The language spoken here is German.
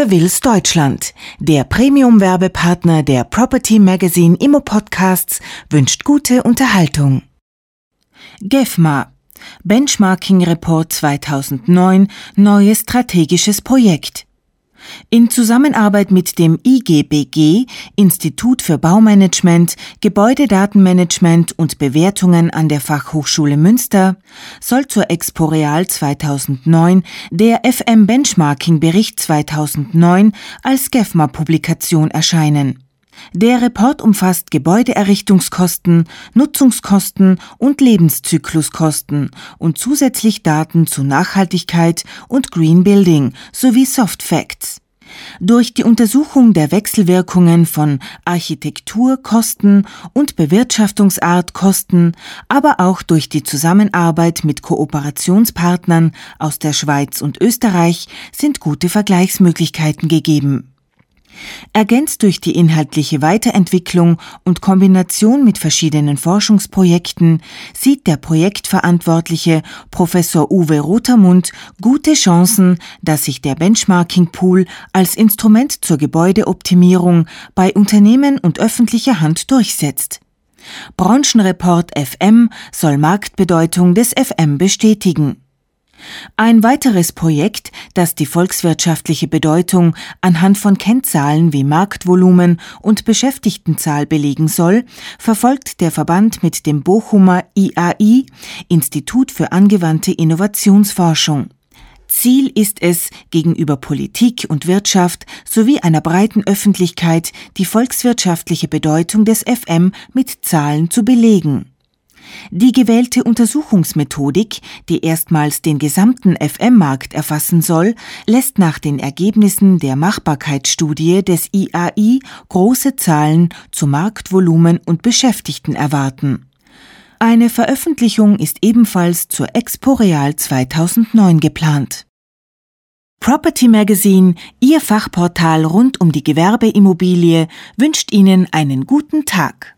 Seville's Deutschland, der Premium-Werbepartner der Property Magazine Immo Podcasts, wünscht gute Unterhaltung. GEFMA. Benchmarking Report 2009 Neues strategisches Projekt in Zusammenarbeit mit dem IGBG, Institut für Baumanagement, Gebäudedatenmanagement und Bewertungen an der Fachhochschule Münster, soll zur Expo Real 2009 der FM Benchmarking Bericht 2009 als GEFMA-Publikation erscheinen. Der Report umfasst Gebäudeerrichtungskosten, Nutzungskosten und Lebenszykluskosten und zusätzlich Daten zu Nachhaltigkeit und Green Building sowie Soft Facts. Durch die Untersuchung der Wechselwirkungen von Architekturkosten und Bewirtschaftungsartkosten, aber auch durch die Zusammenarbeit mit Kooperationspartnern aus der Schweiz und Österreich sind gute Vergleichsmöglichkeiten gegeben. Ergänzt durch die inhaltliche Weiterentwicklung und Kombination mit verschiedenen Forschungsprojekten sieht der Projektverantwortliche Professor Uwe Rotermund gute Chancen, dass sich der Benchmarking Pool als Instrument zur Gebäudeoptimierung bei Unternehmen und öffentlicher Hand durchsetzt. Branchenreport FM soll Marktbedeutung des FM bestätigen. Ein weiteres Projekt, das die volkswirtschaftliche Bedeutung anhand von Kennzahlen wie Marktvolumen und Beschäftigtenzahl belegen soll, verfolgt der Verband mit dem Bochumer IAI Institut für angewandte Innovationsforschung. Ziel ist es, gegenüber Politik und Wirtschaft sowie einer breiten Öffentlichkeit die volkswirtschaftliche Bedeutung des FM mit Zahlen zu belegen. Die gewählte Untersuchungsmethodik, die erstmals den gesamten FM-Markt erfassen soll, lässt nach den Ergebnissen der Machbarkeitsstudie des IAI große Zahlen zu Marktvolumen und Beschäftigten erwarten. Eine Veröffentlichung ist ebenfalls zur Expo Real 2009 geplant. Property Magazine, Ihr Fachportal rund um die Gewerbeimmobilie, wünscht Ihnen einen guten Tag.